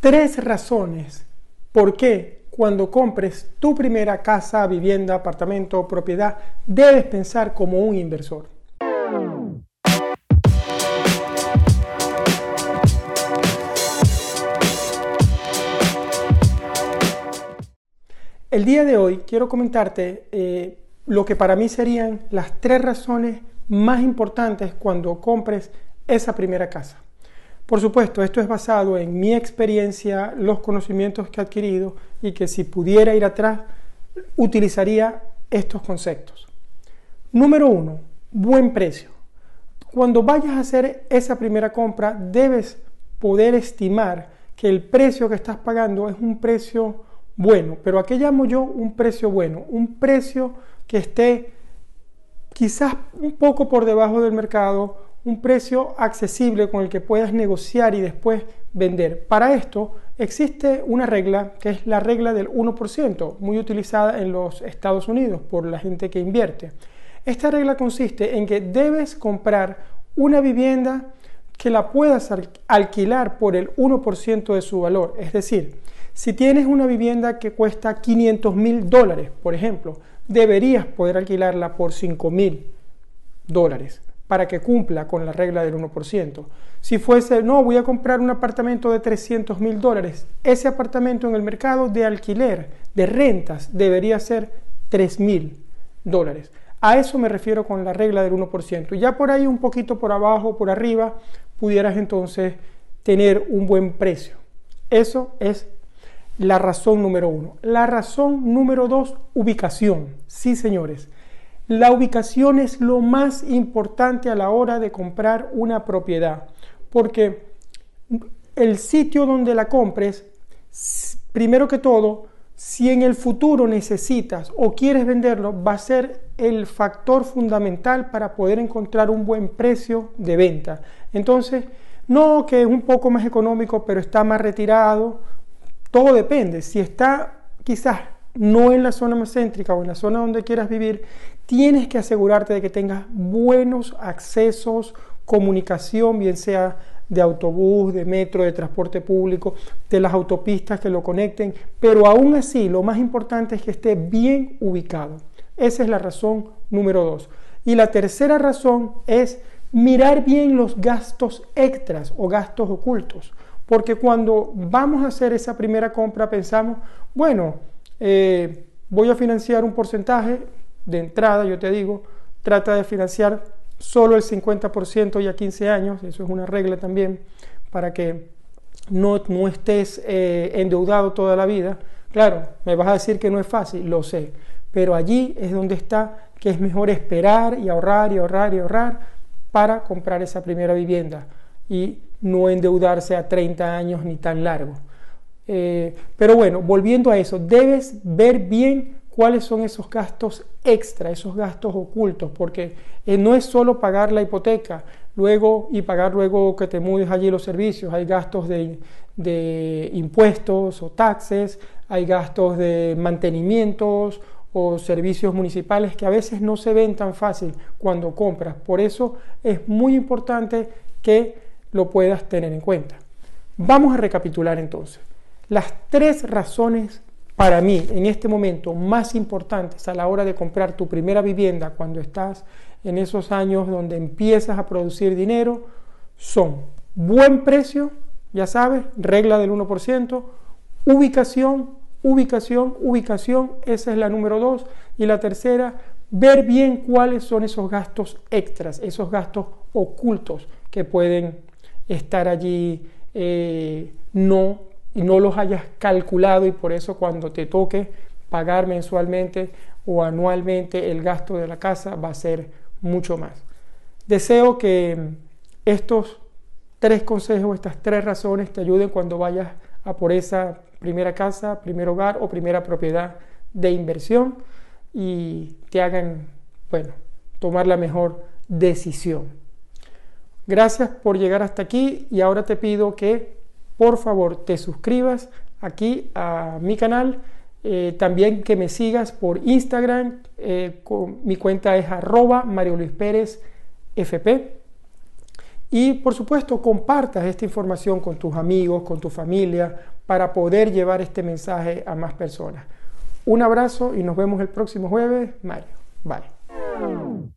tres razones por qué cuando compres tu primera casa, vivienda, apartamento o propiedad debes pensar como un inversor. El día de hoy quiero comentarte eh, lo que para mí serían las tres razones más importantes cuando compres esa primera casa. Por supuesto, esto es basado en mi experiencia, los conocimientos que he adquirido y que si pudiera ir atrás, utilizaría estos conceptos. Número uno, buen precio. Cuando vayas a hacer esa primera compra, debes poder estimar que el precio que estás pagando es un precio bueno. Pero ¿a qué llamo yo un precio bueno? Un precio que esté quizás un poco por debajo del mercado un precio accesible con el que puedas negociar y después vender. Para esto existe una regla que es la regla del 1%, muy utilizada en los Estados Unidos por la gente que invierte. Esta regla consiste en que debes comprar una vivienda que la puedas alquilar por el 1% de su valor. Es decir, si tienes una vivienda que cuesta 500 mil dólares, por ejemplo, deberías poder alquilarla por 5 mil dólares para que cumpla con la regla del 1%. Si fuese, no, voy a comprar un apartamento de 300 mil dólares, ese apartamento en el mercado de alquiler, de rentas, debería ser 3 mil dólares. A eso me refiero con la regla del 1%. Ya por ahí un poquito por abajo, por arriba, pudieras entonces tener un buen precio. Eso es la razón número uno. La razón número dos, ubicación. Sí, señores. La ubicación es lo más importante a la hora de comprar una propiedad, porque el sitio donde la compres, primero que todo, si en el futuro necesitas o quieres venderlo, va a ser el factor fundamental para poder encontrar un buen precio de venta. Entonces, no que es un poco más económico, pero está más retirado, todo depende. Si está quizás no en la zona más céntrica o en la zona donde quieras vivir, tienes que asegurarte de que tengas buenos accesos, comunicación, bien sea de autobús, de metro, de transporte público, de las autopistas que lo conecten, pero aún así lo más importante es que esté bien ubicado. Esa es la razón número dos. Y la tercera razón es mirar bien los gastos extras o gastos ocultos, porque cuando vamos a hacer esa primera compra pensamos, bueno, eh, voy a financiar un porcentaje, de entrada, yo te digo, trata de financiar solo el 50% ya 15 años, eso es una regla también, para que no, no estés eh, endeudado toda la vida. Claro, me vas a decir que no es fácil, lo sé, pero allí es donde está que es mejor esperar y ahorrar y ahorrar y ahorrar para comprar esa primera vivienda y no endeudarse a 30 años ni tan largo. Eh, pero bueno, volviendo a eso, debes ver bien cuáles son esos gastos extra, esos gastos ocultos, porque eh, no es solo pagar la hipoteca luego y pagar luego que te mudes allí los servicios, hay gastos de, de impuestos o taxes, hay gastos de mantenimientos o servicios municipales que a veces no se ven tan fácil cuando compras. Por eso es muy importante que lo puedas tener en cuenta. Vamos a recapitular entonces. Las tres razones para mí en este momento más importantes a la hora de comprar tu primera vivienda cuando estás en esos años donde empiezas a producir dinero son buen precio, ya sabes, regla del 1%, ubicación, ubicación, ubicación, esa es la número dos, y la tercera, ver bien cuáles son esos gastos extras, esos gastos ocultos que pueden estar allí eh, no y no los hayas calculado y por eso cuando te toque pagar mensualmente o anualmente el gasto de la casa va a ser mucho más. Deseo que estos tres consejos, estas tres razones te ayuden cuando vayas a por esa primera casa, primer hogar o primera propiedad de inversión y te hagan, bueno, tomar la mejor decisión. Gracias por llegar hasta aquí y ahora te pido que por favor te suscribas aquí a mi canal. Eh, también que me sigas por Instagram. Eh, mi cuenta es arroba Mario Luis Pérez FP. Y por supuesto, compartas esta información con tus amigos, con tu familia, para poder llevar este mensaje a más personas. Un abrazo y nos vemos el próximo jueves. Mario. Bye.